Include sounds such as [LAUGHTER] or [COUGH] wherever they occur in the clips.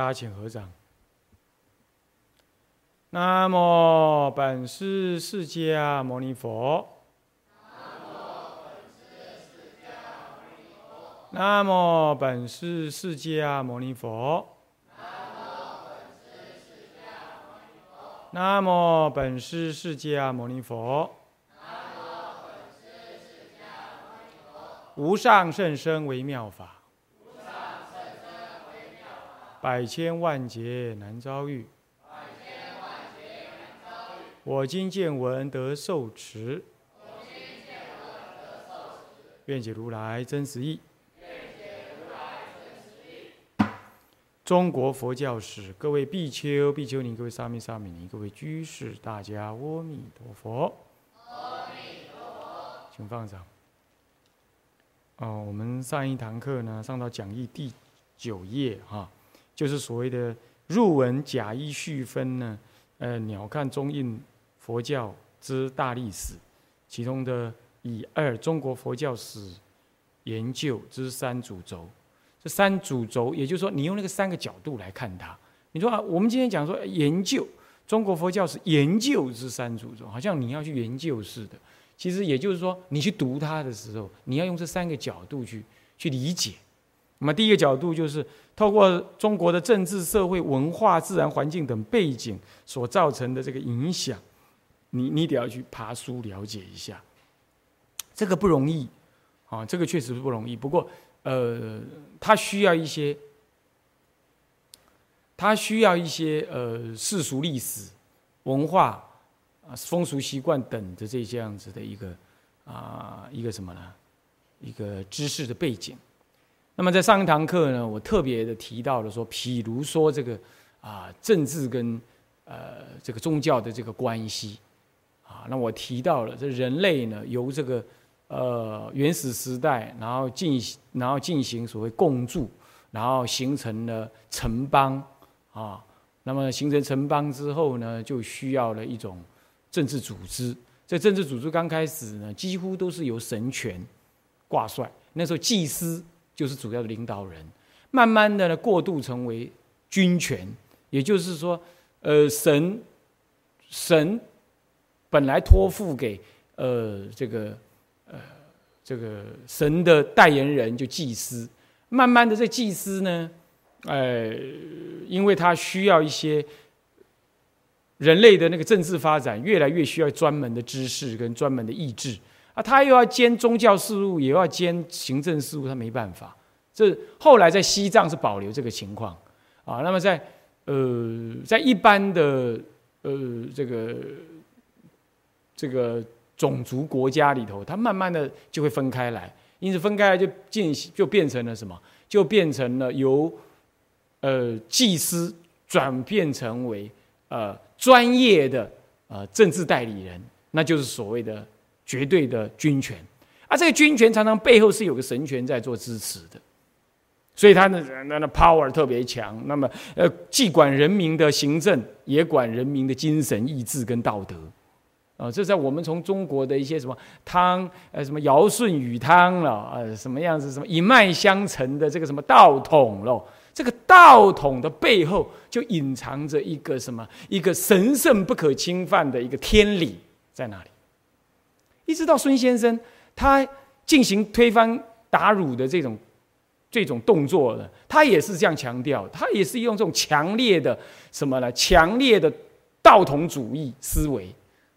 大家请合掌。南无本师释迦牟尼佛。南无本师释迦牟尼佛。南无本师释迦牟尼佛。那么，本是释迦牟尼佛无上甚深微妙法，百千万劫难遭遇。我今见闻得受持，愿解如来真实义。中国佛教史，各位比丘、比丘尼，各位沙弥、沙弥尼，各位居士，大家阿弥陀佛。阿弥陀佛，请放掌。哦，我们上一堂课呢，上到讲义第九页哈，就是所谓的入文假意续分呢，呃，鸟瞰中印佛教之大历史，其中的以二中国佛教史研究之三主轴，这三主轴，也就是说，你用那个三个角度来看它。你说啊，我们今天讲说研究中国佛教史研究之三主轴，好像你要去研究似的。其实也就是说，你去读它的时候，你要用这三个角度去去理解。那么第一个角度就是透过中国的政治、社会、文化、自然环境等背景所造成的这个影响，你你得要去爬书了解一下。这个不容易啊，这个确实不容易。不过，呃，它需要一些，它需要一些呃世俗历史、文化。啊，风俗习惯等的这这样子的一个啊，一个什么呢？一个知识的背景。那么在上一堂课呢，我特别的提到了说，譬如说这个啊，政治跟呃这个宗教的这个关系啊，那我提到了这人类呢，由这个呃原始时代，然后进然后进行所谓共住，然后形成了城邦啊。那么形成城邦之后呢，就需要了一种。政治组织，这政治组织刚开始呢，几乎都是由神权挂帅。那时候祭司就是主要的领导人。慢慢的呢，过渡成为军权，也就是说，呃，神神本来托付给呃这个呃这个神的代言人就祭司。慢慢的，这祭司呢，呃，因为他需要一些。人类的那个政治发展越来越需要专门的知识跟专门的意志啊，他又要兼宗教事务，也要兼行政事务，他没办法。这后来在西藏是保留这个情况啊。那么在呃，在一般的呃这个这个种族国家里头，他慢慢的就会分开来，因此分开来就进行就变成了什么？就变成了由呃祭司转变成为呃。专业的呃政治代理人，那就是所谓的绝对的军权，而这个军权常常背后是有个神权在做支持的，所以他的那那 power 特别强。那么呃，既管人民的行政，也管人民的精神意志跟道德，啊，这在我们从中国的一些什么汤呃什么尧舜禹汤了呃什么样子什么一脉相承的这个什么道统喽。这个道统的背后，就隐藏着一个什么？一个神圣不可侵犯的一个天理在那里。一直到孙先生他进行推翻打辱的这种这种动作呢，他也是这样强调，他也是用这种强烈的什么呢？强烈的道统主义思维。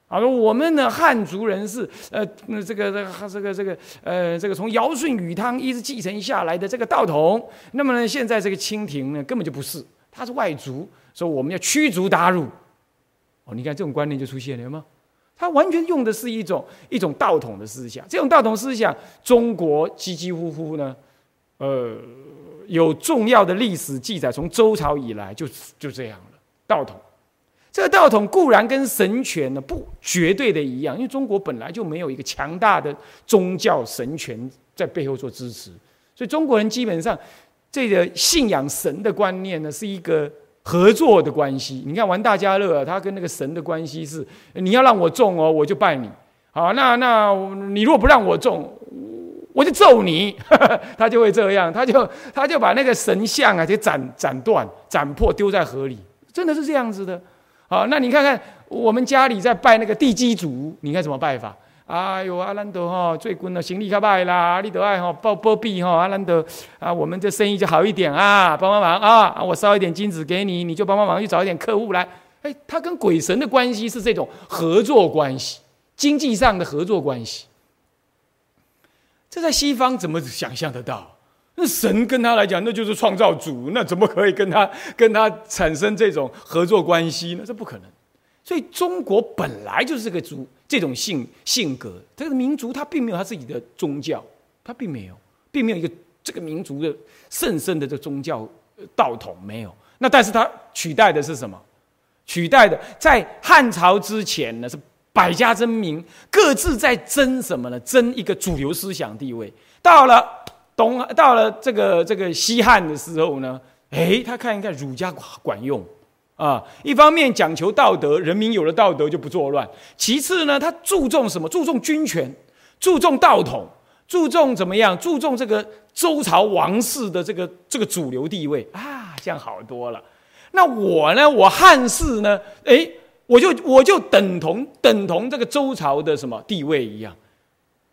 啊，我们的，汉族人是呃，那这个这个这个这个呃，这个从尧舜禹汤一直继承下来的这个道统。那么呢，现在这个清廷呢，根本就不是，他是外族，所以我们要驱逐鞑虏。哦，你看这种观念就出现了有吗？他完全用的是一种一种道统的思想。这种道统思想，中国几几乎乎呢，呃，有重要的历史记载，从周朝以来就就这样了，道统。这个道统固然跟神权呢不绝对的一样，因为中国本来就没有一个强大的宗教神权在背后做支持，所以中国人基本上这个信仰神的观念呢是一个合作的关系。你看玩大家乐，他跟那个神的关系是：你要让我中哦，我就拜你。好，那那你如果不让我中，我就揍你，[LAUGHS] 他就会这样，他就他就把那个神像啊，就斩斩断、斩破，丢在河里，真的是这样子的。好，那你看看我们家里在拜那个地基主，你看怎么拜法？哎呦，阿兰德哈，最近的行李卡拜啦，你都爱哈报波币哈，阿兰德啊，我们这生意就好一点啊，帮帮忙啊，我烧一点金子给你，你就帮帮忙去找一点客户来。哎，他跟鬼神的关系是这种合作关系，经济上的合作关系。这在西方怎么想象得到？那神跟他来讲，那就是创造主，那怎么可以跟他跟他产生这种合作关系呢？这不可能。所以中国本来就是个主这种性性格，这个民族他并没有他自己的宗教，他并没有，并没有一个这个民族的甚深的这宗教道统没有。那但是他取代的是什么？取代的在汉朝之前呢是。百家争鸣，各自在争什么呢？争一个主流思想地位。到了东，到了这个这个西汉的时候呢，哎，他看一看儒家管用啊。一方面讲求道德，人民有了道德就不作乱。其次呢，他注重什么？注重军权，注重道统，注重怎么样？注重这个周朝王室的这个这个主流地位啊，这样好多了。那我呢？我汉室呢？哎。我就我就等同等同这个周朝的什么地位一样，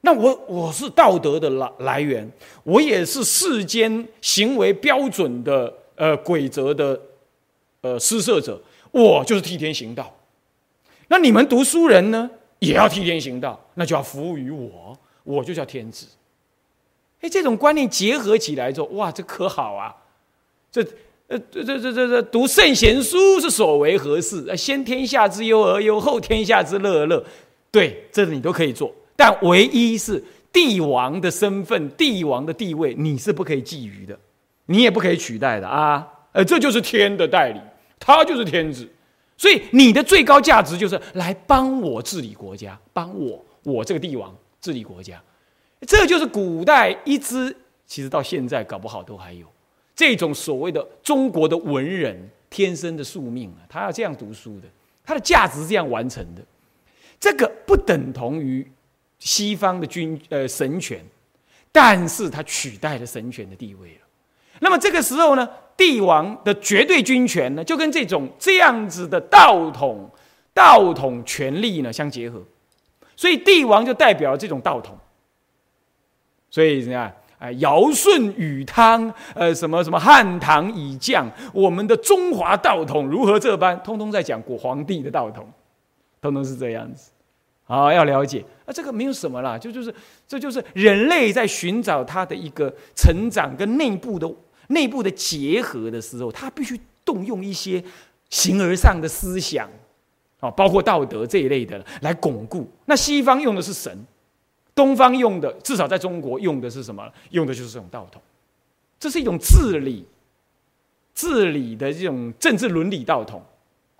那我我是道德的来来源，我也是世间行为标准的呃规则的呃施舍者，我就是替天行道。那你们读书人呢，也要替天行道，那就要服务于我，我就叫天子。哎，这种观念结合起来之后，哇，这可好啊，这。呃，这这这这读圣贤书是所为何事？先天下之忧而忧，后天下之乐而乐。对，这你都可以做，但唯一是帝王的身份、帝王的地位，你是不可以觊觎的，你也不可以取代的啊！呃，这就是天的代理，他就是天子，所以你的最高价值就是来帮我治理国家，帮我我这个帝王治理国家。这就是古代一支，其实到现在搞不好都还有。这种所谓的中国的文人天生的宿命啊，他要这样读书的，他的价值是这样完成的。这个不等同于西方的君呃神权，但是他取代了神权的地位了。那么这个时候呢，帝王的绝对军权呢，就跟这种这样子的道统道统权力呢相结合，所以帝王就代表这种道统。所以怎样？哎，尧舜禹汤，呃，什么什么汉唐以降，我们的中华道统如何这般？通通在讲古皇帝的道统，通通是这样子。好，要了解啊，这个没有什么啦，就就是这就是人类在寻找他的一个成长跟内部的内部的结合的时候，他必须动用一些形而上的思想，啊，包括道德这一类的来巩固。那西方用的是神。东方用的，至少在中国用的是什么？用的就是这种道统，这是一种治理、治理的这种政治伦理道统，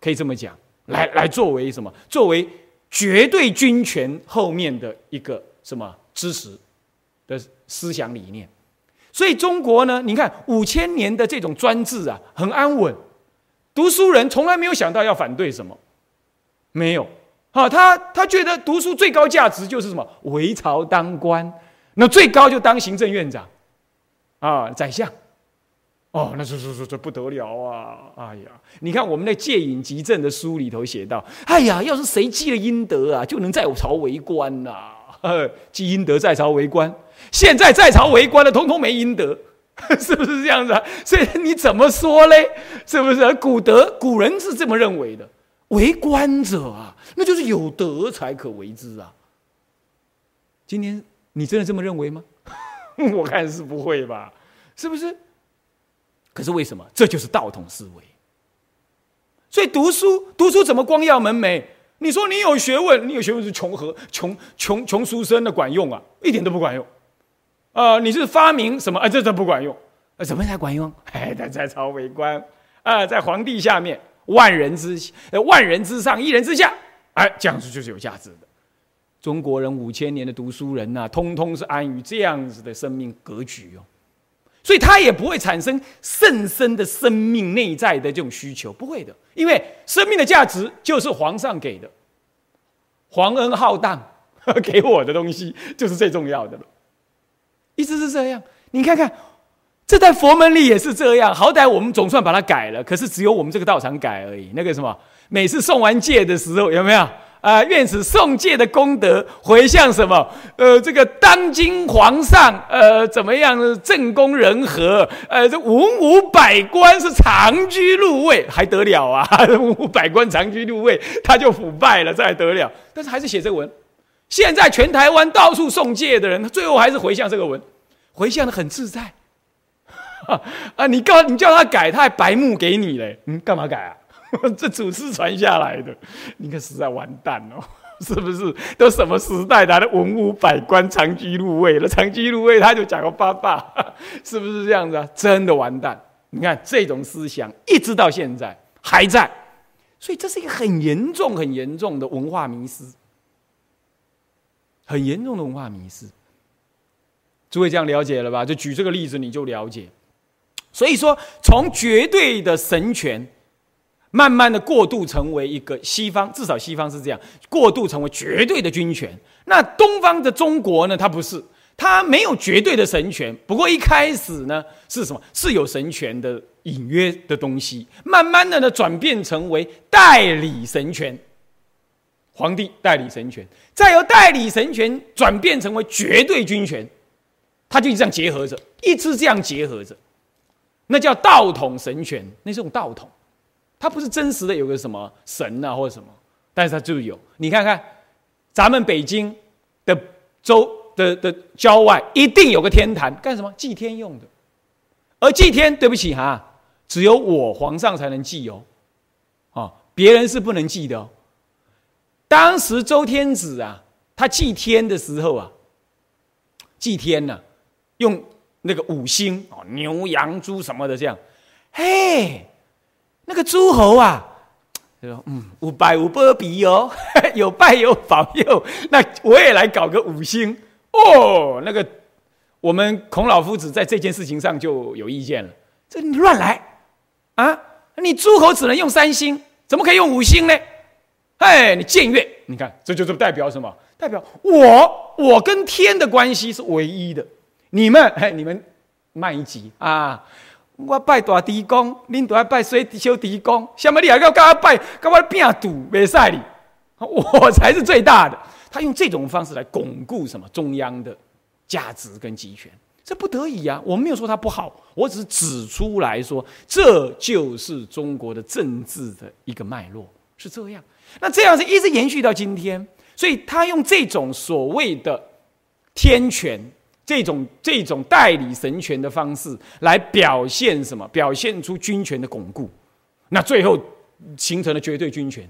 可以这么讲，来来作为什么？作为绝对军权后面的一个什么支持的思想理念。所以中国呢，你看五千年的这种专制啊，很安稳，读书人从来没有想到要反对什么，没有。好，他他觉得读书最高价值就是什么？为朝当官，那最高就当行政院长，啊，宰相，哦，那这这这这不得了啊！哎呀，你看我们那《戒瘾集证》的书里头写到，哎呀，要是谁积了阴德啊，就能在朝为官呐，呃积阴德在朝为官。现在在朝为官的，通通没阴德，[LAUGHS] 是不是这样子？啊？所以你怎么说嘞？是不是？古德古人是这么认为的。为官者啊，那就是有德才可为之啊。今天你真的这么认为吗？[LAUGHS] 我看是不会吧，是不是？可是为什么？这就是道统思维。所以读书，读书怎么光耀门楣？你说你有学问，你有学问是穷和穷穷穷书生的管用啊？一点都不管用。啊，你是发明什么？啊，这这不管用。啊，怎么才管用？[LAUGHS] 哎，在在朝为官啊，在皇帝下面。万人之万人之上，一人之下，哎，这样子就是有价值的。中国人五千年的读书人呐，通通是安于这样子的生命格局哦，所以他也不会产生甚深的生命内在的这种需求，不会的，因为生命的价值就是皇上给的，皇恩浩荡 [LAUGHS] 给我的东西就是最重要的了。一直是这样。你看看，这在佛门里也是这样。好歹我们总算把它改了，可是只有我们这个道场改而已。那个什么，每次送完戒的时候，有没有？啊！愿此送戒的功德回向什么？呃，这个当今皇上，呃，怎么样？正宫人和，呃，这文武百官是长居入位，还得了啊？文武百官长居入位，他就腐败了，这还得了？但是还是写这个文。现在全台湾到处送戒的人，最后还是回向这个文，回向的很自在。[LAUGHS] 啊！你告你叫他改，他还白目给你嘞？嗯，干嘛改啊？[LAUGHS] 这祖师传下来的，你看实在完蛋哦，是不是？都什么时代的文武百官长居入位了？长居入位他就讲个爸爸，是不是这样子啊？真的完蛋！你看这种思想一直到现在还在，所以这是一个很严重、很严重的文化迷失，很严重的文化迷失。诸位这样了解了吧？就举这个例子你就了解。所以说，从绝对的神权。慢慢的过渡成为一个西方，至少西方是这样，过渡成为绝对的军权。那东方的中国呢？它不是，它没有绝对的神权。不过一开始呢，是什么？是有神权的隐约的东西。慢慢的呢，转变成为代理神权，皇帝代理神权，再由代理神权转变成为绝对军权，它就这样结合着，一直这样结合着，那叫道统神权，那是种道统。它不是真实的有个什么神啊或者什么，但是它就有。你看看，咱们北京的州的的郊外一定有个天坛，干什么？祭天用的。而祭天，对不起哈，只有我皇上才能祭哦，啊，别人是不能祭的哦。当时周天子啊，他祭天的时候啊，祭天呢，用那个五星啊，牛羊猪什么的这样，嘿。那个诸侯啊，说：“嗯，五百五波比哦，[LAUGHS] 有拜有保佑。那我也来搞个五星哦。那个我们孔老夫子在这件事情上就有意见了。这你乱来啊！你诸侯只能用三星，怎么可以用五星呢？哎，你僭越！你看，这就是代表什么？代表我我跟天的关系是唯一的。你们，哎，你们慢一级啊！”我拜大地公，恁都要拜小小地公。什么你还要跟我拜，跟我拼赌，没赛你，我才是最大的。他用这种方式来巩固什么中央的价值跟集权，这不得已啊。我没有说他不好，我只是指出来说，这就是中国的政治的一个脉络是这样。那这样是一直延续到今天，所以他用这种所谓的天权。这种这种代理神权的方式来表现什么？表现出军权的巩固，那最后形成了绝对军权，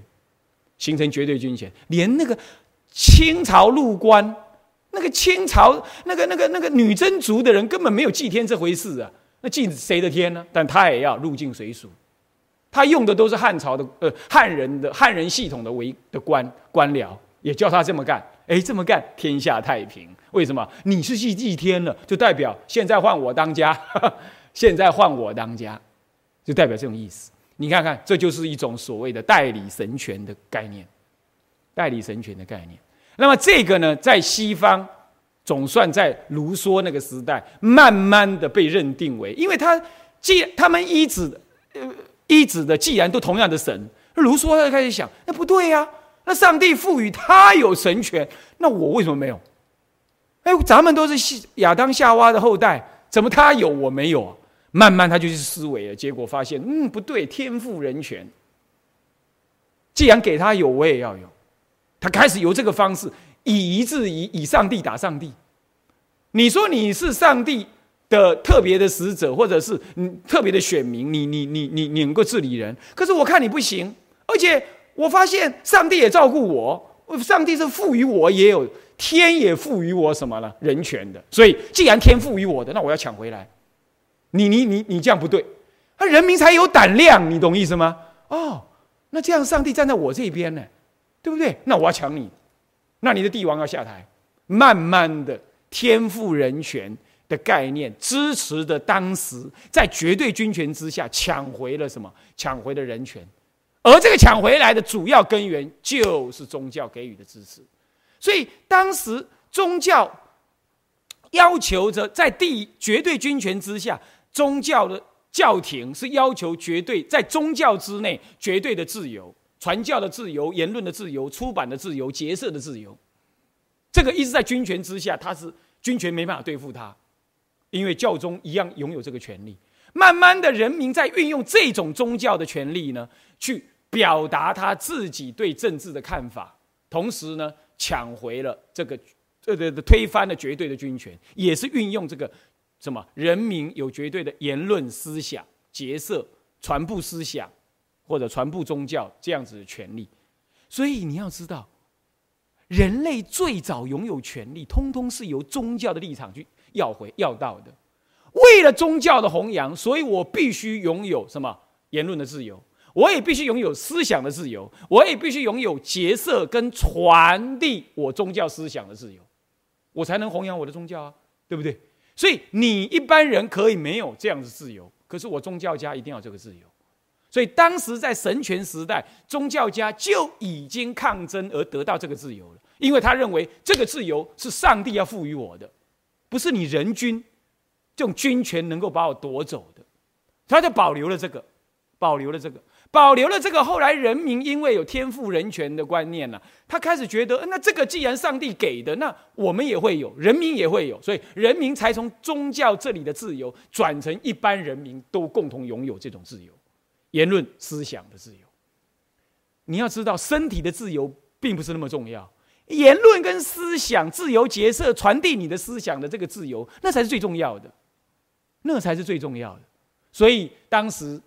形成绝对军权。连那个清朝入关，那个清朝那个那个那个女真族的人根本没有祭天这回事啊，那祭谁的天呢？但他也要入境随俗，他用的都是汉朝的呃汉人的汉人系统的为的官官僚，也叫他这么干。哎，这么干天下太平。为什么？你是祭祭天了，就代表现在换我当家，[LAUGHS] 现在换我当家，就代表这种意思。你看看，这就是一种所谓的代理神权的概念，代理神权的概念。那么这个呢，在西方总算在卢梭那个时代，慢慢的被认定为，因为他既他们依止呃依止的既然都同样的神，卢梭他就开始想，那不对呀，上帝赋予他有神权，那我为什么没有？哎，咱们都是亚当夏娃的后代，怎么他有我没有啊？慢慢他就去思维了，结果发现，嗯，不对，天赋人权。既然给他有，我也要有。他开始由这个方式，以一制以以上帝打上帝。你说你是上帝的特别的使者，或者是你特别的选民，你你你你你能够治理人，可是我看你不行，而且我发现上帝也照顾我，上帝是赋予我也有。天也赋予我什么呢？人权的。所以，既然天赋予我的，那我要抢回来。你你你你这样不对，他人民才有胆量，你懂意思吗？哦，那这样上帝站在我这边呢，对不对？那我要抢你，那你的帝王要下台。慢慢的，天赋人权的概念支持的当时在绝对军权之下抢回了什么？抢回了人权，而这个抢回来的主要根源就是宗教给予的支持。所以当时宗教要求着在地绝对军权之下，宗教的教廷是要求绝对在宗教之内绝对的自由，传教的自由、言论的自由、出版的自由、结社的自由。这个一直在军权之下，他是军权没办法对付他，因为教宗一样拥有这个权利。慢慢的人民在运用这种宗教的权利呢，去表达他自己对政治的看法，同时呢，抢回了这个，这个推翻了绝对的军权，也是运用这个什么人民有绝对的言论思想、结社、传播思想或者传播宗教这样子的权利。所以你要知道，人类最早拥有权利，通通是由宗教的立场去要回要到的。为了宗教的弘扬，所以我必须拥有什么言论的自由，我也必须拥有思想的自由，我也必须拥有结社跟传递我宗教思想的自由，我才能弘扬我的宗教啊，对不对？所以你一般人可以没有这样的自由，可是我宗教家一定要这个自由。所以当时在神权时代，宗教家就已经抗争而得到这个自由了，因为他认为这个自由是上帝要赋予我的，不是你人君。这种军权能够把我夺走的，他就保留了这个，保留了这个，保留了这个。后来人民因为有天赋人权的观念呢，他开始觉得，那这个既然上帝给的，那我们也会有，人民也会有，所以人民才从宗教这里的自由转成一般人民都共同拥有这种自由，言论思想的自由。你要知道，身体的自由并不是那么重要，言论跟思想自由结社传递你的思想的这个自由，那才是最重要的。那才是最重要的，所以当时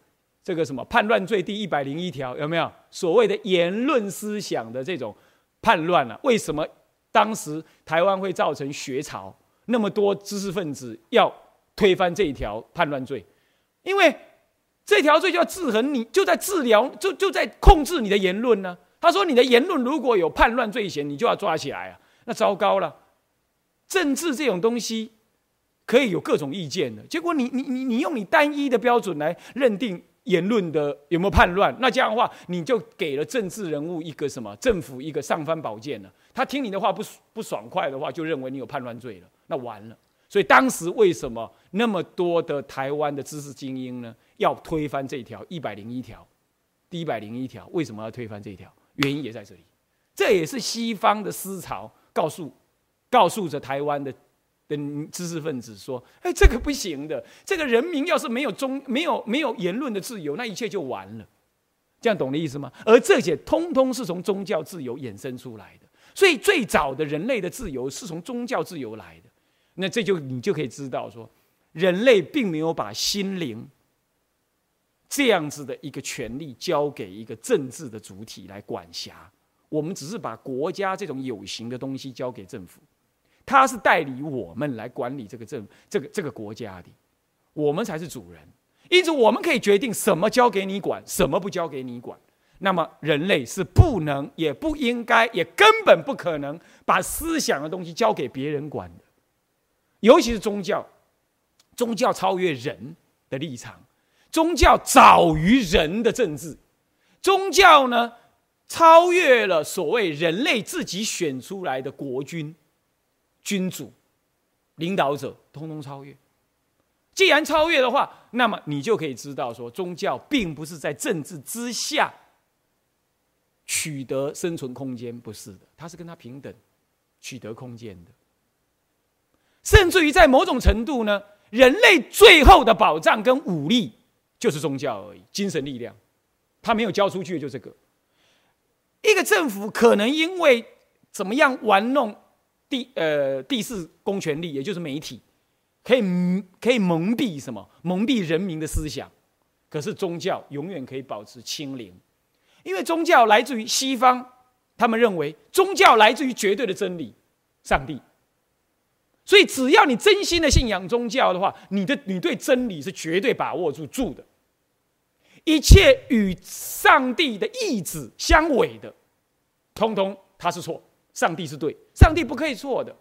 这个什么叛乱罪第一百零一条有没有所谓的言论思想的这种叛乱啊？为什么当时台湾会造成学潮？那么多知识分子要推翻这一条叛乱罪，因为这条罪就要制衡你，就在治疗，就就在控制你的言论呢。他说你的言论如果有叛乱罪嫌，你就要抓起来啊！那糟糕了，政治这种东西。可以有各种意见的，结果你你你你用你单一的标准来认定言论的有没有叛乱，那这样的话，你就给了政治人物一个什么政府一个上方宝剑了。他听你的话不不爽快的话，就认为你有叛乱罪了，那完了。所以当时为什么那么多的台湾的知识精英呢，要推翻这条一百零一条，第一百零一条为什么要推翻这一条？原因也在这里，这也是西方的思潮告诉告诉着台湾的。的知识分子说：“哎，这个不行的。这个人民要是没有中、没有没有言论的自由，那一切就完了。这样懂的意思吗？而这些通通是从宗教自由衍生出来的。所以最早的人类的自由是从宗教自由来的。那这就你就可以知道说，人类并没有把心灵这样子的一个权利交给一个政治的主体来管辖。我们只是把国家这种有形的东西交给政府。”他是代理我们来管理这个政这个这个国家的，我们才是主人，因此我们可以决定什么交给你管，什么不交给你管。那么人类是不能，也不应该，也根本不可能把思想的东西交给别人管的，尤其是宗教，宗教超越人的立场，宗教早于人的政治，宗教呢超越了所谓人类自己选出来的国君。君主、领导者，通通超越。既然超越的话，那么你就可以知道，说宗教并不是在政治之下取得生存空间，不是的，它是跟他平等取得空间的。甚至于在某种程度呢，人类最后的保障跟武力就是宗教而已，精神力量，他没有交出去就这个。一个政府可能因为怎么样玩弄。第呃第四公权力，也就是媒体，可以可以蒙蔽什么？蒙蔽人民的思想。可是宗教永远可以保持清零，因为宗教来自于西方，他们认为宗教来自于绝对的真理，上帝。所以只要你真心的信仰宗教的话，你的你对真理是绝对把握住住的。一切与上帝的意志相违的，通通他是错。上帝是对，上帝不可以错的，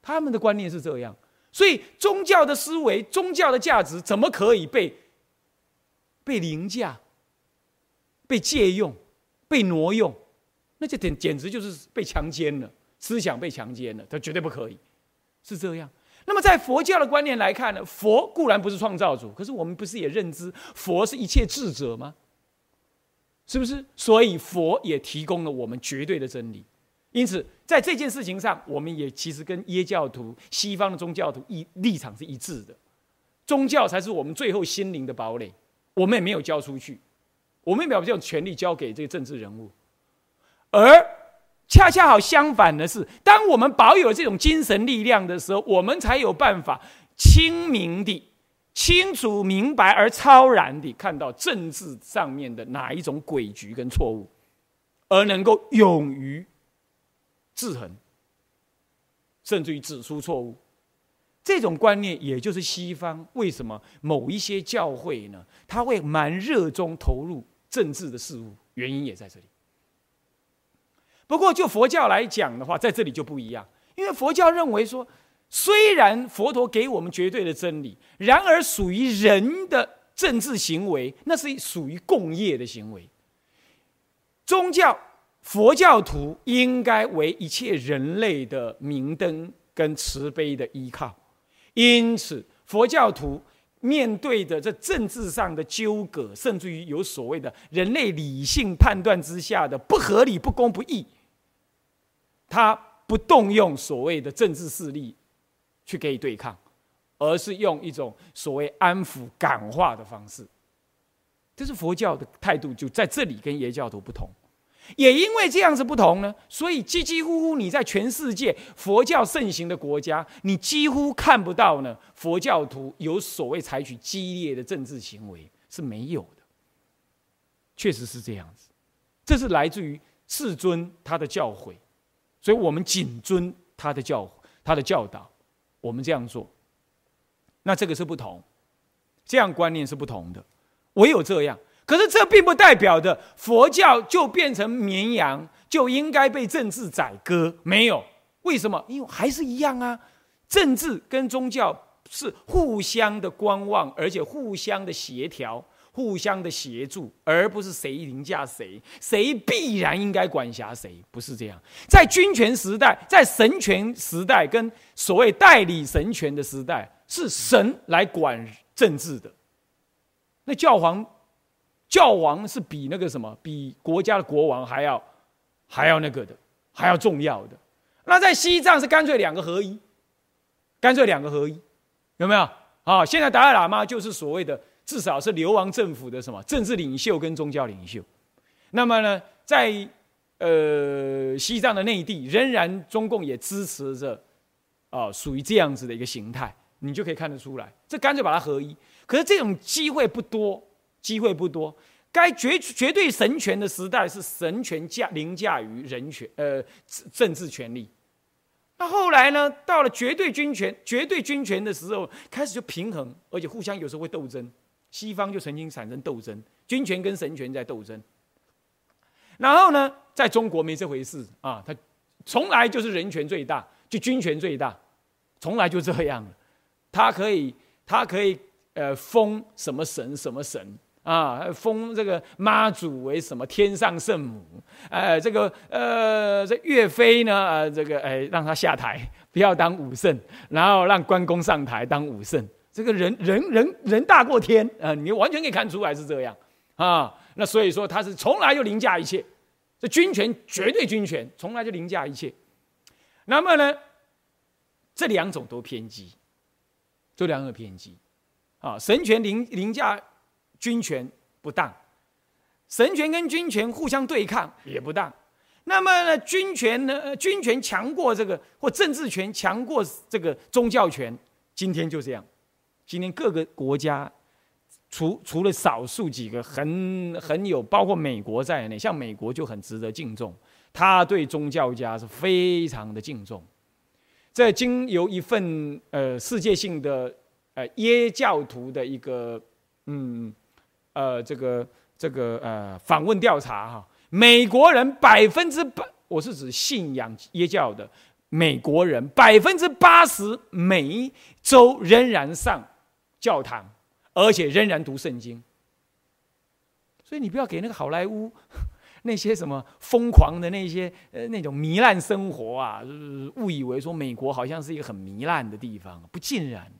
他们的观念是这样，所以宗教的思维、宗教的价值怎么可以被被凌驾、被借用、被挪用？那这简简直就是被强奸了，思想被强奸了，他绝对不可以，是这样。那么在佛教的观念来看呢，佛固然不是创造主，可是我们不是也认知佛是一切智者吗？是不是？所以佛也提供了我们绝对的真理。因此，在这件事情上，我们也其实跟耶教徒、西方的宗教徒一立场是一致的。宗教才是我们最后心灵的堡垒，我们也没有交出去，我们也没有这种权利交给这个政治人物。而恰恰好相反的是，当我们保有这种精神力量的时候，我们才有办法清明的、清楚明白而超然的看到政治上面的哪一种诡局跟错误，而能够勇于。制衡，甚至于指出错误，这种观念，也就是西方为什么某一些教会呢？他会蛮热衷投入政治的事物，原因也在这里。不过，就佛教来讲的话，在这里就不一样，因为佛教认为说，虽然佛陀给我们绝对的真理，然而属于人的政治行为，那是属于共业的行为，宗教。佛教徒应该为一切人类的明灯跟慈悲的依靠，因此佛教徒面对的这政治上的纠葛，甚至于有所谓的人类理性判断之下的不合理、不公不义，他不动用所谓的政治势力去给予对抗，而是用一种所谓安抚、感化的方式。这是佛教的态度，就在这里跟耶教徒不同。也因为这样子不同呢，所以几几乎乎你在全世界佛教盛行的国家，你几乎看不到呢佛教徒有所谓采取激烈的政治行为是没有的。确实是这样子，这是来自于世尊他的教诲，所以我们谨遵他的教他的教导，我们这样做，那这个是不同，这样观念是不同的，唯有这样。可是这并不代表的佛教就变成绵羊，就应该被政治宰割。没有，为什么？因为还是一样啊。政治跟宗教是互相的观望，而且互相的协调、互相的协助，而不是谁凌驾谁，谁必然应该管辖谁，不是这样。在君权时代，在神权时代，跟所谓代理神权的时代，是神来管政治的。那教皇。教王是比那个什么，比国家的国王还要还要那个的，还要重要的。那在西藏是干脆两个合一，干脆两个合一，有没有？啊，现在达赖喇嘛就是所谓的，至少是流亡政府的什么政治领袖跟宗教领袖。那么呢，在呃西藏的内地，仍然中共也支持着啊，属于这样子的一个形态，你就可以看得出来，这干脆把它合一。可是这种机会不多。机会不多，该绝绝对神权的时代是神权驾凌驾于人权，呃，政治权利。那后来呢？到了绝对军权、绝对军权的时候，开始就平衡，而且互相有时候会斗争。西方就曾经产生斗争，军权跟神权在斗争。然后呢，在中国没这回事啊，他从来就是人权最大，就军权最大，从来就这样了。他可以，他可以，呃，封什么神什么神。啊，封这个妈祖为什么天上圣母？呃，这个呃，这岳飞呢？呃，这个哎，让他下台，不要当武圣，然后让关公上台当武圣。这个人人人人大过天啊，你完全可以看出来是这样啊。那所以说他是从来就凌驾一切，这军权绝对军权，从来就凌驾一切。那么呢，这两种都偏激，这两种偏激啊，神权凌凌驾。军权不当，神权跟军权互相对抗也不当。那么呢，军权呢？军权强过这个，或政治权强过这个宗教权。今天就这样，今天各个国家，除除了少数几个很很有，包括美国在内，像美国就很值得敬重，他对宗教家是非常的敬重。这经由一份呃世界性的呃耶教徒的一个嗯。呃，这个这个呃，访问调查哈，美国人百分之百，我是指信仰耶教的美国人，百分之八十每周仍然上教堂，而且仍然读圣经。所以你不要给那个好莱坞 [LAUGHS] 那些什么疯狂的那些呃那种糜烂生活啊，误以为说美国好像是一个很糜烂的地方，不尽然。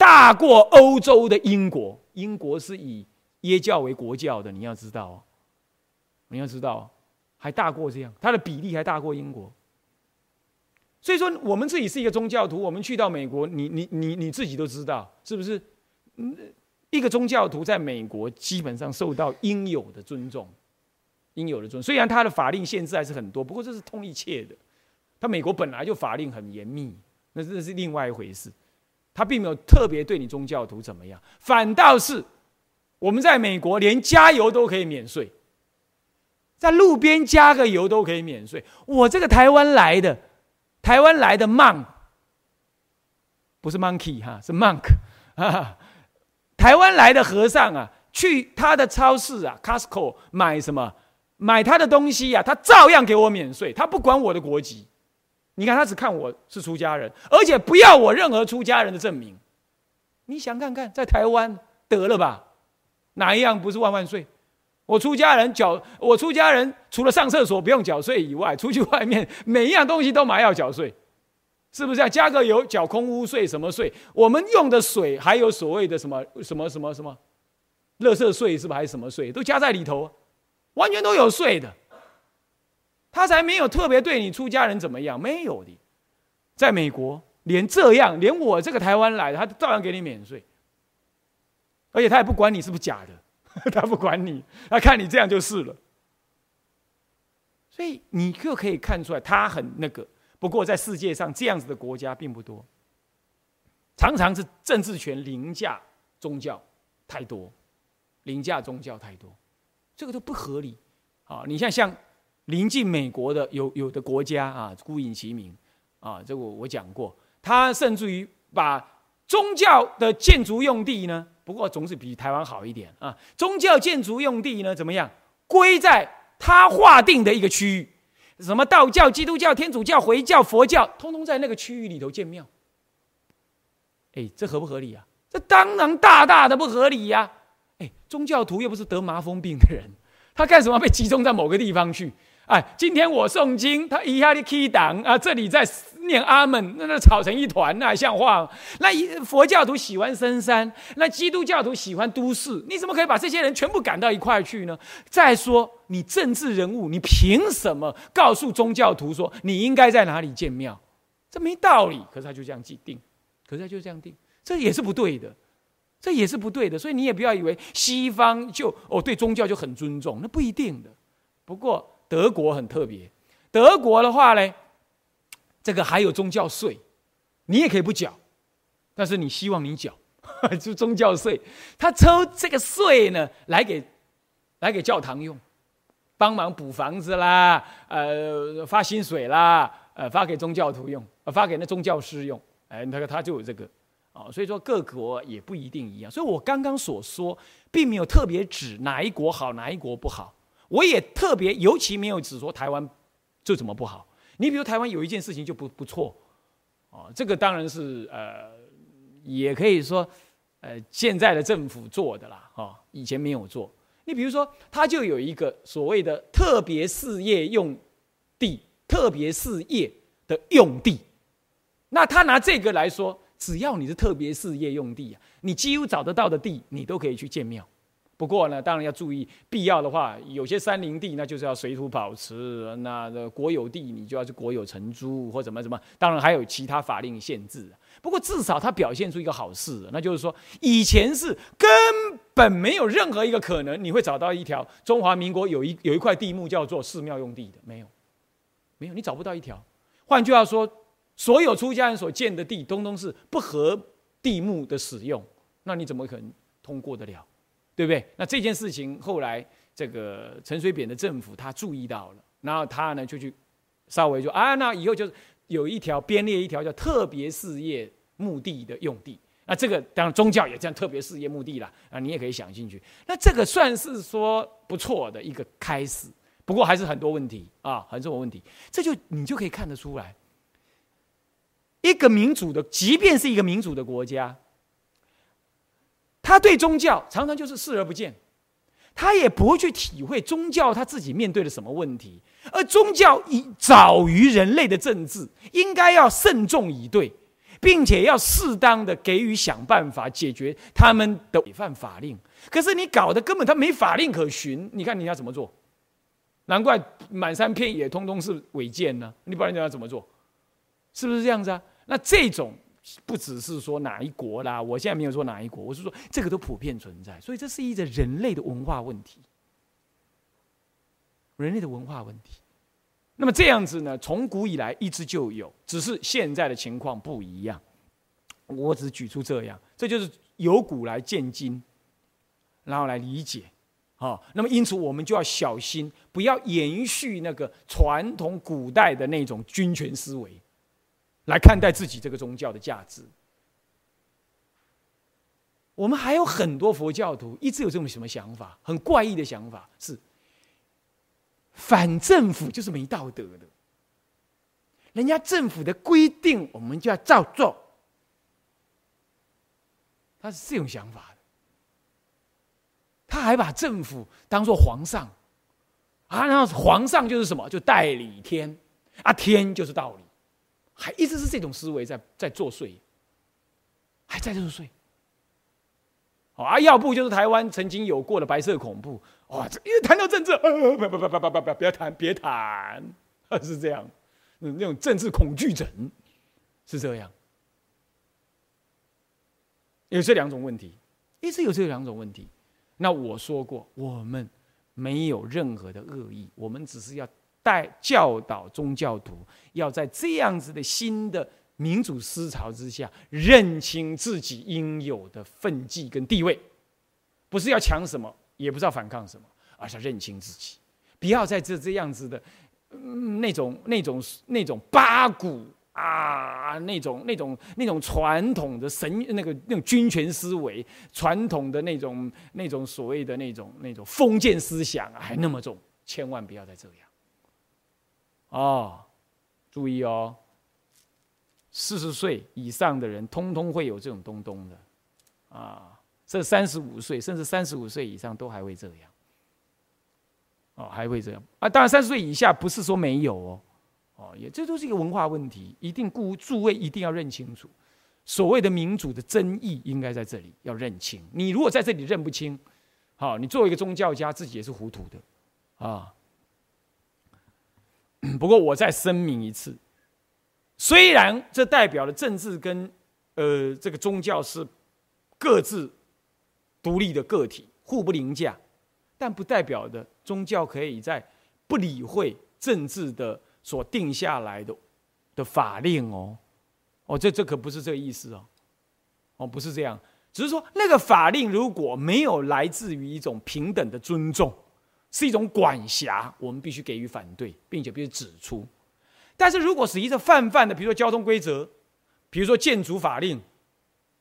大过欧洲的英国，英国是以耶教为国教的，你要知道哦，你要知道，还大过这样，它的比例还大过英国。所以说，我们自己是一个宗教徒，我们去到美国，你你你你自己都知道，是不是？嗯，一个宗教徒在美国基本上受到应有的尊重，应有的尊重。虽然他的法令限制还是很多，不过这是通一切的。他美国本来就法令很严密，那这是另外一回事。他并没有特别对你宗教徒怎么样，反倒是我们在美国连加油都可以免税，在路边加个油都可以免税。我这个台湾来的，台湾来的 monk，不是 monkey 哈，是 monk 哈哈，[LAUGHS] 台湾来的和尚啊，去他的超市啊，Costco 买什么，买他的东西呀，他照样给我免税，他不管我的国籍。你看，他只看我是出家人，而且不要我任何出家人的证明。你想看看，在台湾得了吧？哪一样不是万万岁？我出家人缴，我出家人除了上厕所不用缴税以外，出去外面每一样东西都买要缴税，是不是？要加个油缴空污税什么税？我们用的水还有所谓的什么什么什么什么，垃圾税是不是还是什么税？都加在里头，完全都有税的。他才没有特别对你出家人怎么样，没有的，在美国连这样，连我这个台湾来的，他照样给你免税，而且他也不管你是不是假的，[LAUGHS] 他不管你，他看你这样就是了。所以你就可以看出来，他很那个。不过在世界上这样子的国家并不多，常常是政治权凌驾宗教太多，凌驾宗教太多，这个都不合理。啊，你像像。临近美国的有有的国家啊，孤影其名啊，这个我讲过，他甚至于把宗教的建筑用地呢，不过总是比台湾好一点啊。宗教建筑用地呢，怎么样？归在他划定的一个区域，什么道教、基督教、天主教、回教、佛教，通通在那个区域里头建庙。哎，这合不合理啊？这当然大大的不合理呀！哎，宗教徒又不是得麻风病的人，他干什么被集中在某个地方去？哎，今天我诵经，他一下的 key 档啊，这里在念阿门，那那吵成一团，那像话？那佛教徒喜欢深山，那基督教徒喜欢都市，你怎么可以把这些人全部赶到一块去呢？再说，你政治人物，你凭什么告诉宗教徒说你应该在哪里建庙？这没道理。可是他就这样既定，可是他就这样定，这也是不对的，这也是不对的。所以你也不要以为西方就哦对宗教就很尊重，那不一定的。不过。德国很特别，德国的话呢，这个还有宗教税，你也可以不缴，但是你希望你缴，[LAUGHS] 就宗教税，他抽这个税呢来给来给教堂用，帮忙补房子啦，呃，发薪水啦，呃，发给宗教徒用，发给那宗教师用，哎，那个他就有这个，哦，所以说各国也不一定一样，所以我刚刚所说，并没有特别指哪一国好，哪一国不好。我也特别，尤其没有只说台湾就怎么不好。你比如台湾有一件事情就不不错，哦，这个当然是呃，也可以说呃，现在的政府做的啦，哈，以前没有做。你比如说，它就有一个所谓的特别事业用地，特别事业的用地。那他拿这个来说，只要你是特别事业用地啊，你几乎找得到的地，你都可以去建庙。不过呢，当然要注意，必要的话，有些山林地那就是要水土保持；那的国有地你就要是国有承租或怎么怎么。当然还有其他法令限制。不过至少它表现出一个好事，那就是说，以前是根本没有任何一个可能，你会找到一条中华民国有一有一块地目叫做寺庙用地的，没有，没有，你找不到一条。换句话说，所有出家人所建的地，通通是不合地目的使用，那你怎么可能通过得了？对不对？那这件事情后来这个陈水扁的政府他注意到了，然后他呢就去稍微就啊，那以后就是有一条编列一条叫特别事业目的的用地。那这个当然宗教也这样特别事业目的了啊，你也可以想进去。那这个算是说不错的一个开始，不过还是很多问题啊，很多问题。这就你就可以看得出来，一个民主的，即便是一个民主的国家。他对宗教常常就是视而不见，他也不会去体会宗教他自己面对了什么问题，而宗教已早于人类的政治，应该要慎重以对，并且要适当的给予想办法解决他们的违反法令。可是你搞得根本他没法令可循，你看你要怎么做？难怪满山遍野通通是违建呢！你不然你要怎么做？是不是这样子啊？那这种不只是说哪一国啦，我现在没有说哪一国，我是说这个都普遍存在，所以这是一个人类的文化问题，人类的文化问题。那么这样子呢，从古以来一直就有，只是现在的情况不一样。我只举出这样，这就是由古来见今，然后来理解。好，那么因此我们就要小心，不要延续那个传统古代的那种君权思维，来看待自己这个宗教的价值。我们还有很多佛教徒一直有这种什么想法，很怪异的想法，是反政府就是没道德的，人家政府的规定我们就要照做，他是这种想法。他还把政府当做皇上，啊，然后皇上就是什么？就代理天，啊，天就是道理，还一直是这种思维在在作祟，还在作祟。啊，要不就是台湾曾经有过的白色恐怖，哇，这一谈到政治，呃不不不不不不不，别谈别谈，[LAUGHS] 是这样，嗯，那种政治恐惧症是这样，有这两种问题，一直有这两种问题。那我说过，我们没有任何的恶意，我们只是要带教导宗教徒，要在这样子的新的民主思潮之下，认清自己应有的分际跟地位，不是要抢什么，也不是要反抗什么，而是要认清自己，不要在这这样子的，那种那种那种八股。啊，那种、那种、那种传统的神、那个、那种军权思维，传统的那种、那种所谓的那种、那种封建思想还那么重，千万不要再这样。哦，注意哦，四十岁以上的人，通通会有这种东东的，啊，这三十五岁甚至三十五岁以上都还会这样，哦，还会这样啊。当然，三十岁以下不是说没有哦。哦，也这都是一个文化问题，一定顾诸位一定要认清楚，所谓的民主的真义应该在这里要认清。你如果在这里认不清，好，你作为一个宗教家自己也是糊涂的啊。[CLEARS THROAT] 不过我再声明一次，虽然这代表了政治跟呃这个宗教是各自独立的个体，互不凌驾，但不代表的宗教可以在不理会政治的。所定下来的的法令哦，哦，这这可不是这个意思哦，哦，不是这样，只是说那个法令如果没有来自于一种平等的尊重，是一种管辖，我们必须给予反对，并且必须指出。但是如果是一个泛泛的，比如说交通规则，比如说建筑法令，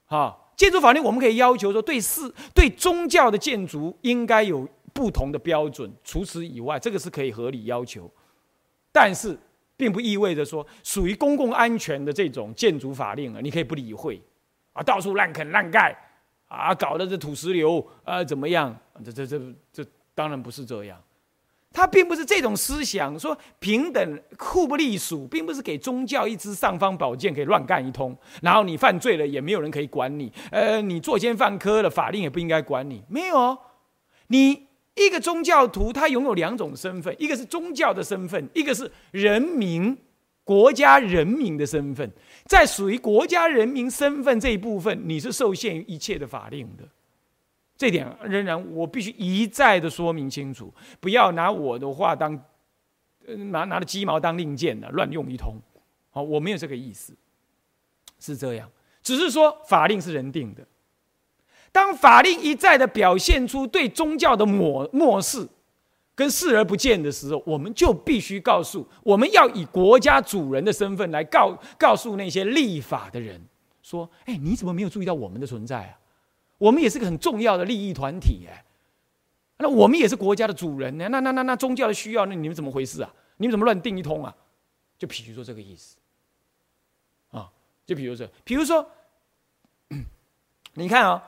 哈，建筑法令我们可以要求说，对寺对宗教的建筑应该有不同的标准，除此以外，这个是可以合理要求。但是，并不意味着说属于公共安全的这种建筑法令啊，你可以不理会，啊，到处乱啃乱盖，啊，搞的这土石流啊，怎么样？这这这这当然不是这样，他并不是这种思想，说平等互不隶属，并不是给宗教一支尚方宝剑可以乱干一通，然后你犯罪了也没有人可以管你，呃，你作奸犯科了，法令也不应该管你，没有，你。一个宗教徒，他拥有两种身份，一个是宗教的身份，一个是人民、国家人民的身份。在属于国家人民身份这一部分，你是受限于一切的法令的。这点仍然我必须一再的说明清楚，不要拿我的话当，拿拿着鸡毛当令箭的乱用一通。好，我没有这个意思，是这样，只是说法令是人定的。当法令一再的表现出对宗教的漠漠视跟视而不见的时候，我们就必须告诉，我们要以国家主人的身份来告告诉那些立法的人，说：哎，你怎么没有注意到我们的存在啊？我们也是个很重要的利益团体哎，那我们也是国家的主人呢。那那那那宗教的需要，那你们怎么回事啊？你们怎么乱定一通啊？就比如说这个意思啊，就比如说，比如说，[COUGHS] 你看啊。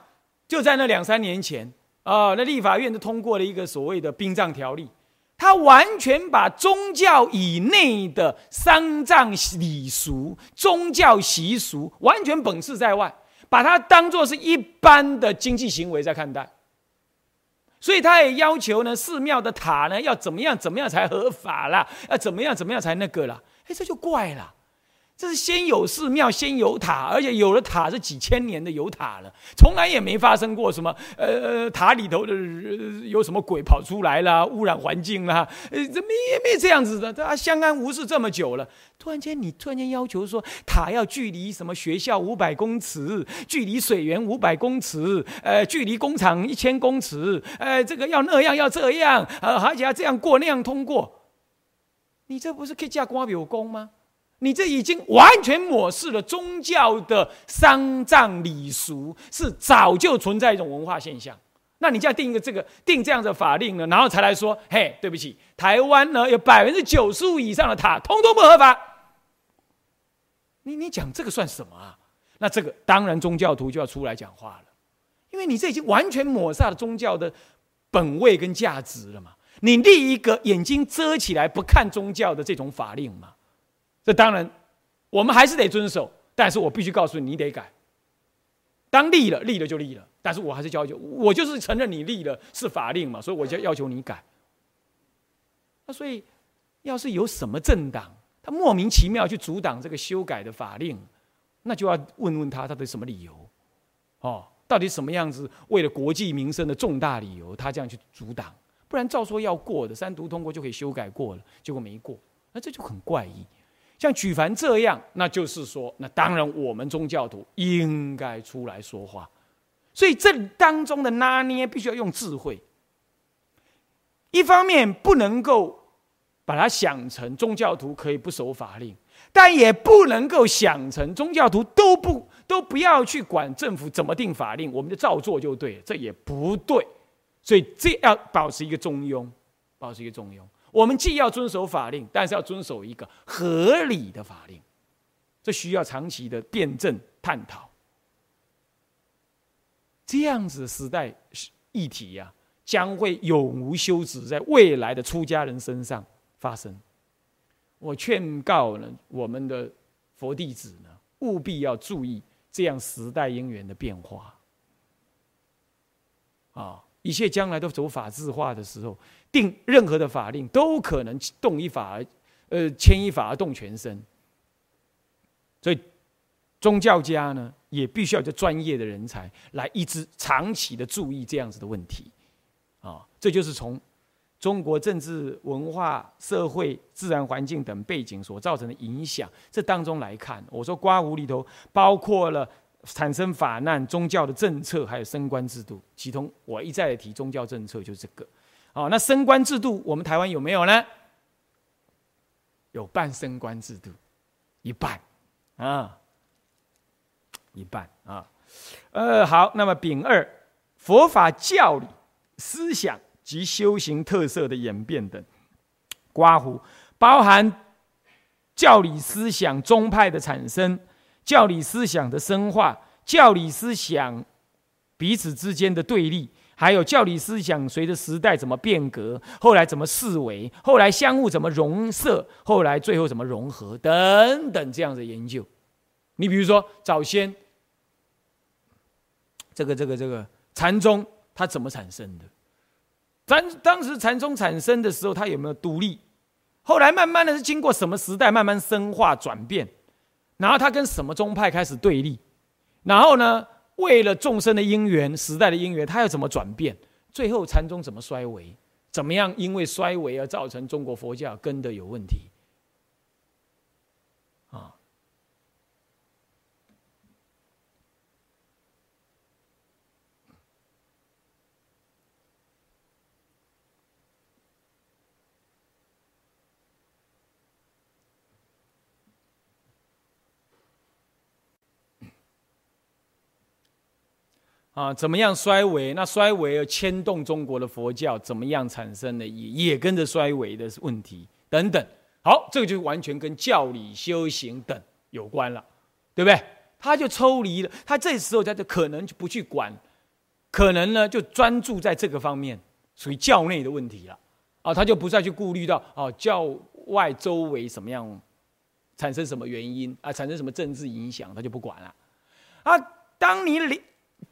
就在那两三年前，啊，那立法院就通过了一个所谓的殡葬条例，他完全把宗教以内的丧葬礼俗、宗教习俗完全本斥在外，把它当做是一般的经济行为在看待。所以他也要求呢，寺庙的塔呢要怎么样怎么样才合法啦，要怎么样怎么样才那个啦？哎，这就怪了。这是先有寺庙，先有塔，而且有了塔是几千年的有塔了，从来也没发生过什么呃塔里头的有什么鬼跑出来啦，污染环境啦，呃怎么也没这样子的，他相安无事这么久了，突然间你突然间要求说塔要距离什么学校五百公尺，距离水源五百公尺，呃距离工厂一千公尺，呃这个要那样要这样，呃而且要这样过那样通过，你这不是可以架光有功吗？你这已经完全抹视了宗教的丧葬礼俗，是早就存在一种文化现象。那你就要定一个这个定这样的法令呢，然后才来说，嘿，对不起，台湾呢有百分之九十五以上的塔通通不合法。你你讲这个算什么啊？那这个当然宗教徒就要出来讲话了，因为你这已经完全抹杀了宗教的本位跟价值了嘛。你立一个眼睛遮起来不看宗教的这种法令嘛？这当然，我们还是得遵守，但是我必须告诉你，你得改。当立了，立了就立了，但是我还是要求，我就是承认你立了是法令嘛，所以我就要求你改。那所以，要是有什么政党，他莫名其妙去阻挡这个修改的法令，那就要问问他他的什么理由，哦，到底什么样子？为了国计民生的重大理由，他这样去阻挡，不然照说要过的，三读通过就可以修改过了，结果没过，那这就很怪异。像举凡这样，那就是说，那当然我们宗教徒应该出来说话。所以这当中的拿捏，必须要用智慧。一方面不能够把它想成宗教徒可以不守法令，但也不能够想成宗教徒都不都不要去管政府怎么定法令，我们就照做就对，这也不对。所以这要保持一个中庸，保持一个中庸。我们既要遵守法令，但是要遵守一个合理的法令，这需要长期的辩证探讨。这样子时代议题呀，将会永无休止，在未来的出家人身上发生。我劝告呢，我们的佛弟子呢，务必要注意这样时代因缘的变化。啊，一切将来都走法制化的时候。定任何的法令都可能动一法而，呃，牵一法而动全身。所以，宗教家呢也必须要有专业的人才来一直长期的注意这样子的问题，啊，这就是从中国政治、文化、社会、自然环境等背景所造成的影响。这当中来看，我说瓜胡里头包括了产生法难、宗教的政策，还有升官制度。其中我一再提宗教政策，就是这个。哦，那升官制度，我们台湾有没有呢？有半升官制度，一半，啊，一半啊，呃，好，那么丙二，佛法教理、思想及修行特色的演变等，刮胡包含教理思想宗派的产生、教理思想的深化、教理思想彼此之间的对立。还有教理思想随着时代怎么变革，后来怎么视为，后来相互怎么融摄，后来最后怎么融合等等这样的研究。你比如说早先这个这个这个禅宗它怎么产生的？咱当时禅宗产生的时候，它有没有独立？后来慢慢的是经过什么时代慢慢深化转变，然后他跟什么宗派开始对立？然后呢？为了众生的因缘，时代的因缘，他要怎么转变？最后禅宗怎么衰微？怎么样？因为衰微而造成中国佛教根的有问题？啊？啊，怎么样衰微？那衰微而牵动中国的佛教，怎么样产生的也也跟着衰微的问题等等。好，这个就完全跟教理修行等有关了，对不对？他就抽离了，他这时候他就可能就不去管可能呢就专注在这个方面，属于教内的问题了。啊，他就不再去顾虑到哦教外周围什么样产生什么原因啊，产生什么政治影响，他就不管了。啊，当你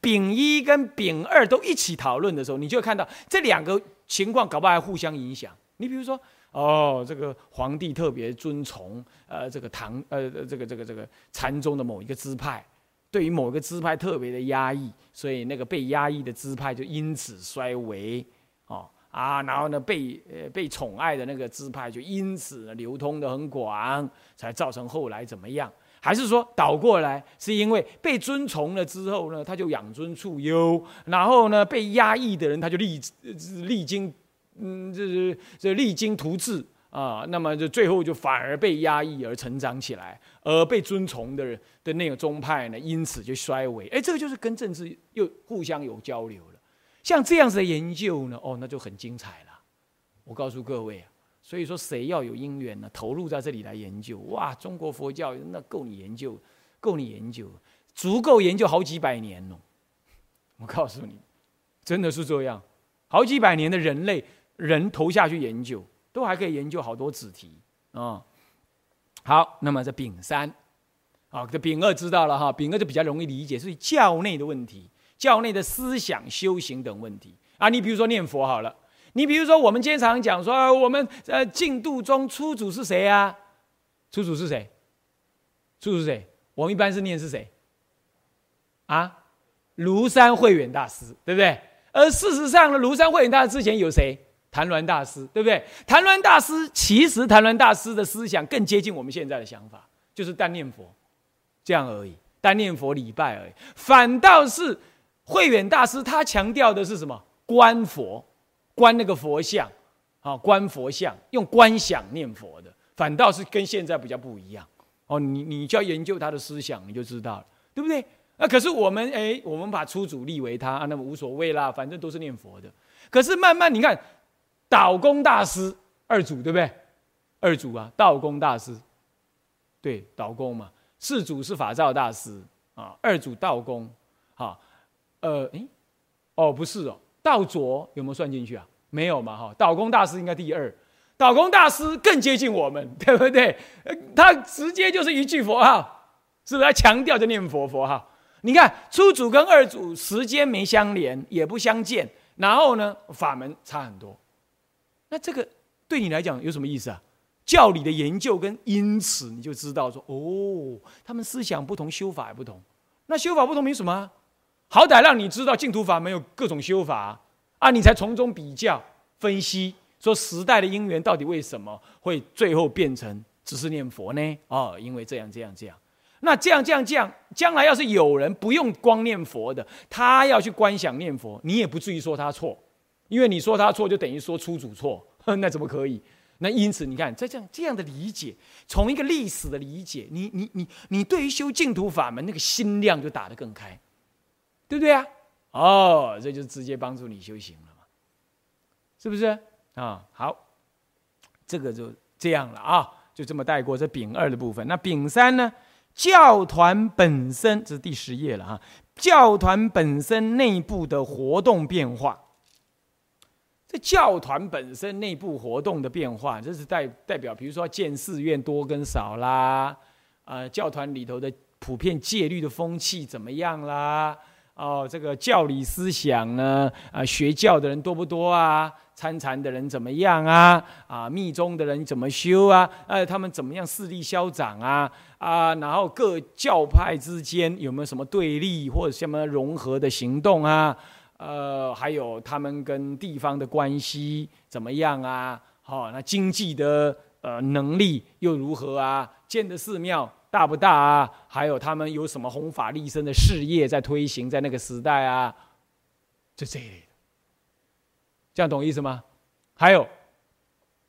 丙一跟丙二都一起讨论的时候，你就会看到这两个情况搞不好还互相影响。你比如说，哦，这个皇帝特别尊崇呃这个唐呃这个这个这个禅宗的某一个支派，对于某一个支派特别的压抑，所以那个被压抑的支派就因此衰微，哦啊，然后呢被呃被宠爱的那个支派就因此流通的很广，才造成后来怎么样？还是说倒过来，是因为被尊崇了之后呢，他就养尊处优，然后呢，被压抑的人他就历历经，嗯，这是这励精图治啊，那么就最后就反而被压抑而成长起来，而被尊崇的人的那个宗派呢，因此就衰微。哎，这个就是跟政治又互相有交流了。像这样子的研究呢，哦，那就很精彩了。我告诉各位啊。所以说，谁要有因缘呢？投入在这里来研究，哇！中国佛教那够你研究，够你研究，足够研究好几百年哦。[LAUGHS] 我告诉你，真的是这样，好几百年的人类人投下去研究，都还可以研究好多子题啊。好，那么这丙三，啊，这丙二知道了哈，丙二就比较容易理解，是教内的问题，教内的思想、修行等问题啊。你比如说念佛好了。你比如说，我们经常讲说，我们呃净度中初祖是谁啊？初祖是谁？初祖是谁？我们一般是念是谁？啊，庐山慧远大师，对不对？而事实上呢，庐山慧远大师之前有谁？谭鸾大师，对不对？谭鸾大师其实谭鸾大师的思想更接近我们现在的想法，就是单念佛，这样而已，单念佛礼拜而已。反倒是慧远大师他强调的是什么？观佛。观那个佛像，啊，观佛像用观想念佛的，反倒是跟现在比较不一样。哦，你你就要研究他的思想，你就知道了，对不对？那可是我们哎，我们把初祖立为他，那么无所谓啦，反正都是念佛的。可是慢慢你看，道公大师二祖对不对？二祖啊，道公大师，对，道公嘛，四祖是法照大师啊，二祖道公，好，呃，哎，哦，不是哦。道卓有没有算进去啊？没有嘛，哈。道公大师应该第二，道公大师更接近我们，[LAUGHS] 对不对？他直接就是一句佛号，是不是？他强调着念佛佛号。你看初祖跟二祖时间没相连，也不相见，然后呢，法门差很多。那这个对你来讲有什么意思啊？教理的研究跟因此你就知道说，哦，他们思想不同，修法也不同。那修法不同，凭什么？好歹让你知道净土法门有各种修法啊，你才从中比较分析，说时代的因缘到底为什么会最后变成只是念佛呢？哦，因为这样这样这样。那这样这样这样，将来要是有人不用光念佛的，他要去观想念佛，你也不至于说他错，因为你说他错，就等于说出主错，[LAUGHS] 那怎么可以？那因此你看，在这样这样的理解，从一个历史的理解，你你你你对于修净土法门那个心量就打得更开。对不对啊？哦，这就直接帮助你修行了嘛，是不是啊？好，这个就这样了啊，就这么带过这丙二的部分。那丙三呢？教团本身，这是第十页了啊。教团本身内部的活动变化，这教团本身内部活动的变化，这是代代表，比如说建寺院多跟少啦，啊，教团里头的普遍戒律的风气怎么样啦？哦，这个教理思想呢？啊，学教的人多不多啊？参禅的人怎么样啊？啊，密宗的人怎么修啊？呃，他们怎么样势力消长啊？啊，然后各教派之间有没有什么对立或者什么融合的行动啊？呃，还有他们跟地方的关系怎么样啊？好，那经济的呃能力又如何啊？建的寺庙。大不大啊？还有他们有什么弘法利生的事业在推行，在那个时代啊，就这一类的，这样懂意思吗？还有，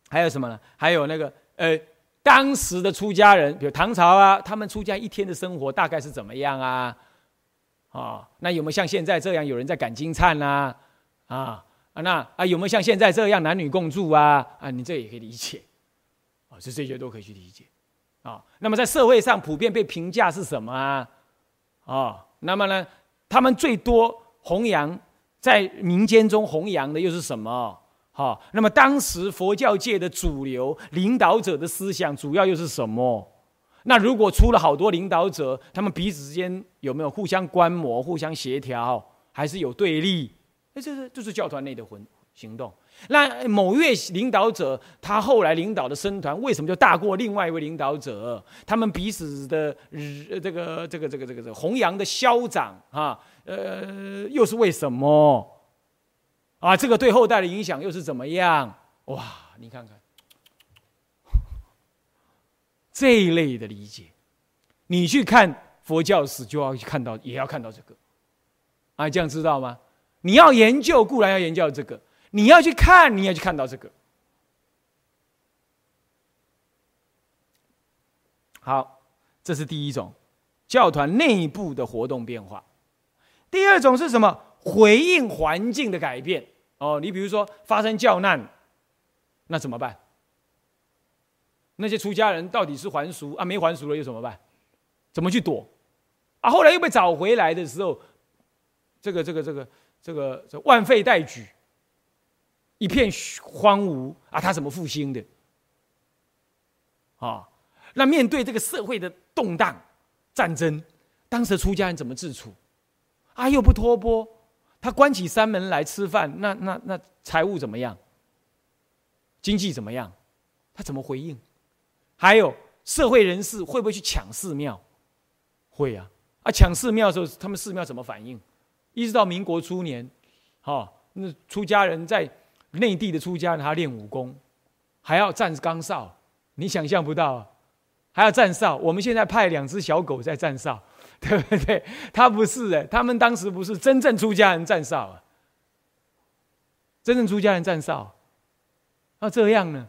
还有什么呢？还有那个呃，当时的出家人，比如唐朝啊，他们出家一天的生活大概是怎么样啊？啊，那有没有像现在这样有人在赶金灿呐？啊啊，那啊有没有像现在这样男女共住啊？啊，你这也可以理解，啊，是这些都可以去理解。啊，那么在社会上普遍被评价是什么啊？啊，那么呢，他们最多弘扬在民间中弘扬的又是什么？好，那么当时佛教界的主流领导者的思想主要又是什么？那如果出了好多领导者，他们彼此之间有没有互相观摩、互相协调，还是有对立？那这是就是教团内的混行动。那某位领导者，他后来领导的僧团为什么就大过另外一位领导者？他们彼此的这个这个这个这个这个弘扬的消长啊，呃，又是为什么？啊，这个对后代的影响又是怎么样？哇，你看看这一类的理解，你去看佛教史就要看到，也要看到这个，啊，这样知道吗？你要研究固然要研究这个，你要去看，你要去看到这个。好，这是第一种教团内部的活动变化。第二种是什么？回应环境的改变哦，你比如说发生教难，那怎么办？那些出家人到底是还俗啊？没还俗了又怎么办？怎么去躲？啊，后来又被找回来的时候，这个这个这个这个这万废待举，一片荒芜啊，他怎么复兴的？啊，那面对这个社会的动荡、战争，当时出家人怎么自处？啊，又不托钵。他关起山门来吃饭，那那那财务怎么样？经济怎么样？他怎么回应？还有社会人士会不会去抢寺庙？会啊！啊，抢寺庙的时候，他们寺庙怎么反应？一直到民国初年，哈，那出家人在内地的出家人，他练武功，还要站岗哨，你想象不到，还要站哨。我们现在派两只小狗在站哨。对不对？他不是哎，他们当时不是真正出家人站哨啊，真正出家人站哨，要这样呢？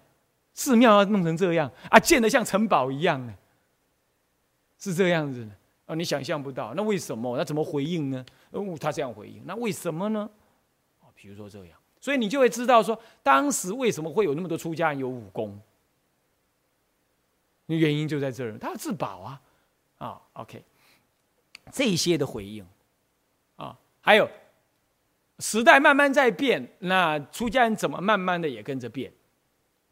寺庙要弄成这样啊，建得像城堡一样呢，是这样子的啊，你想象不到。那为什么？那怎么回应呢？哦，他这样回应，那为什么呢？哦，比如说这样，所以你就会知道说，当时为什么会有那么多出家人有武功？原因就在这儿，他要自保啊，啊，OK。这些的回应，啊，还有时代慢慢在变，那出家人怎么慢慢的也跟着变？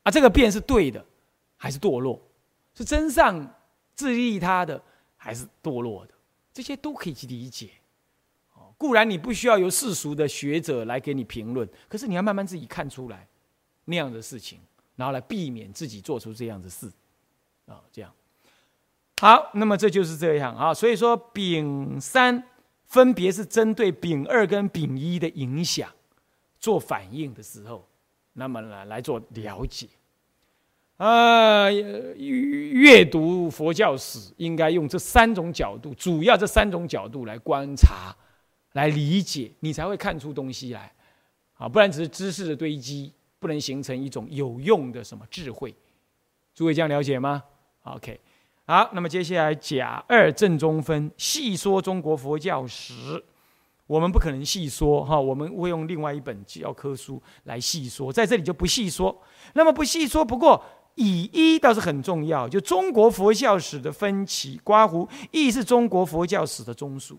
啊，这个变是对的，还是堕落？是真上自利他的，还是堕落的？这些都可以去理解。固然你不需要由世俗的学者来给你评论，可是你要慢慢自己看出来那样的事情，然后来避免自己做出这样的事。啊，这样。好，那么这就是这样啊，所以说丙三分别是针对丙二跟丙一的影响做反应的时候，那么来来做了解。呃，阅读佛教史应该用这三种角度，主要这三种角度来观察、来理解，你才会看出东西来啊，不然只是知识的堆积，不能形成一种有用的什么智慧。诸位这样了解吗？OK。好，那么接下来甲二正中分细说中国佛教史，我们不可能细说哈，我们会用另外一本教科书来细说，在这里就不细说。那么不细说，不过乙一倒是很重要，就中国佛教史的分歧，刮胡亦是中国佛教史的中枢，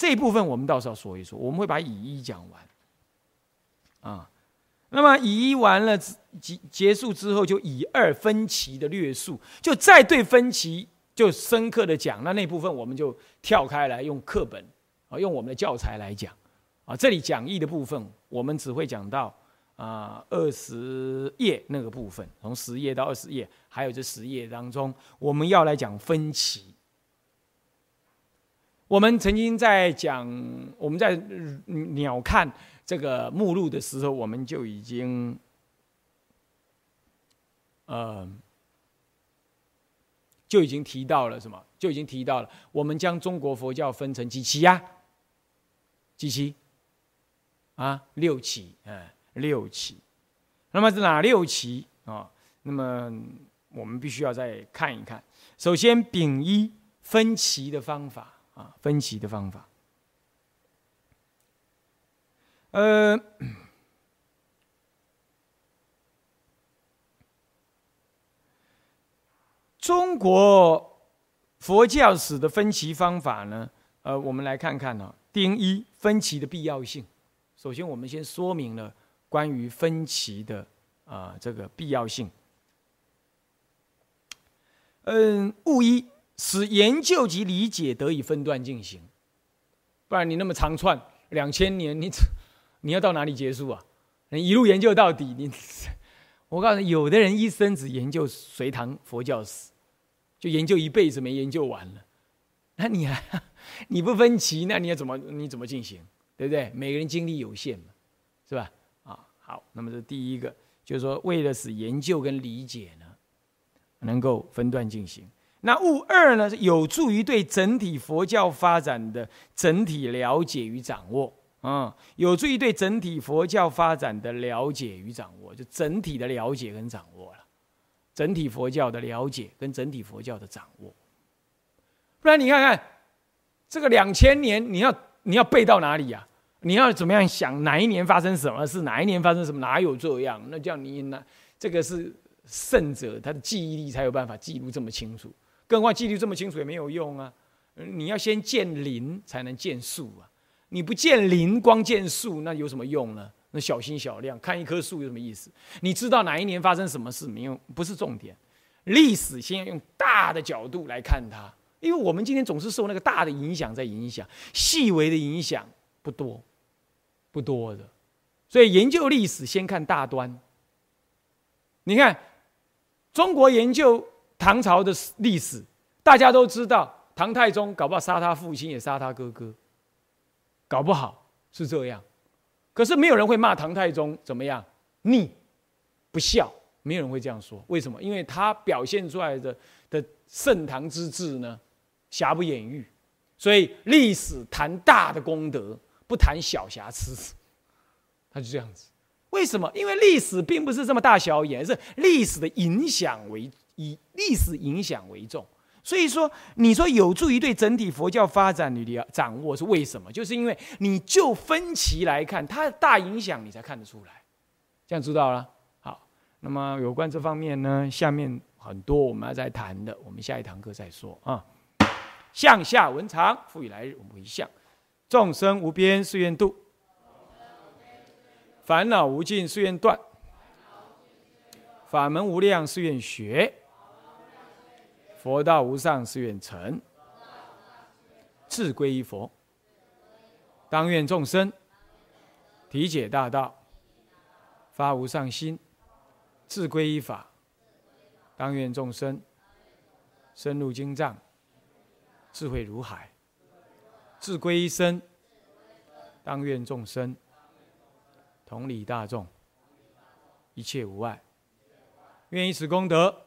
这一部分我们到时候说一说，我们会把乙一讲完。啊，那么乙一完了结结束之后，就乙二分歧的略述，就再对分歧。就深刻的讲，那那部分我们就跳开来用课本啊，用我们的教材来讲啊。这里讲义的部分，我们只会讲到啊二十页那个部分，从十页到二十页，还有这十页当中，我们要来讲分歧。我们曾经在讲我们在鸟看这个目录的时候，我们就已经呃。就已经提到了什么？就已经提到了，我们将中国佛教分成几期呀？几期？啊，六期，哎，六期。那么是哪六期啊？那么我们必须要再看一看。首先，丙一分歧的方法啊，分歧的方法。呃。中国佛教史的分歧方法呢？呃，我们来看看呢。第一，分歧的必要性首先我们先说明了关于分歧的啊这个必要性。嗯，务一使研究及理解得以分段进行，不然你那么长串两千年，你你要到哪里结束啊？你一路研究到底，你 [LAUGHS] 我告诉你，有的人一生只研究隋唐佛教史，就研究一辈子没研究完了，那你还 [LAUGHS] 你不分歧，那你要怎么你怎么进行？对不对？每个人精力有限嘛，是吧？啊，好，那么这第一个就是说，为了使研究跟理解呢。能够分段进行。那物二呢，是有助于对整体佛教发展的整体了解与掌握啊，有助于对整体佛教发展的了解与掌握，就整体的了解跟掌握了，整体佛教的了解跟整体佛教的掌握。不然你看看这个两千年，你要你要背到哪里呀？你要怎么样想哪一年发生什么事？哪一年发生什么？哪有这样？那叫你那这个是。圣者，他的记忆力才有办法记录这么清楚。更何况记录这么清楚也没有用啊！你要先见林才能见树啊！你不见林，光见树，那有什么用呢？那小心小量，看一棵树有什么意思？你知道哪一年发生什么事没有，不是重点。历史先要用大的角度来看它，因为我们今天总是受那个大的影响在影响，细微的影响不多，不多的。所以研究历史先看大端。你看。中国研究唐朝的历史，大家都知道，唐太宗搞不好杀他父亲，也杀他哥哥，搞不好是这样。可是没有人会骂唐太宗怎么样逆不孝，没有人会这样说。为什么？因为他表现出来的的盛唐之治呢，瑕不掩瑜。所以历史谈大的功德，不谈小瑕疵，他就这样子。为什么？因为历史并不是这么大小眼，是历史的影响为以历史影响为重。所以说，你说有助于对整体佛教发展你的掌握是为什么？就是因为你就分歧来看，它的大影响你才看得出来。这样知道了。好，那么有关这方面呢，下面很多我们要再谈的，我们下一堂课再说啊。向下文长，复以来日我们回向，众生无边誓愿度。烦恼无尽，誓愿断；法门无量，誓愿学；佛道无上，誓愿成。自归依佛，当愿众生体解大道，发无上心；自归依法，当愿众生深入经藏，智慧如海；自归依身，当愿众生。同理大众，一切无碍。愿以此功德，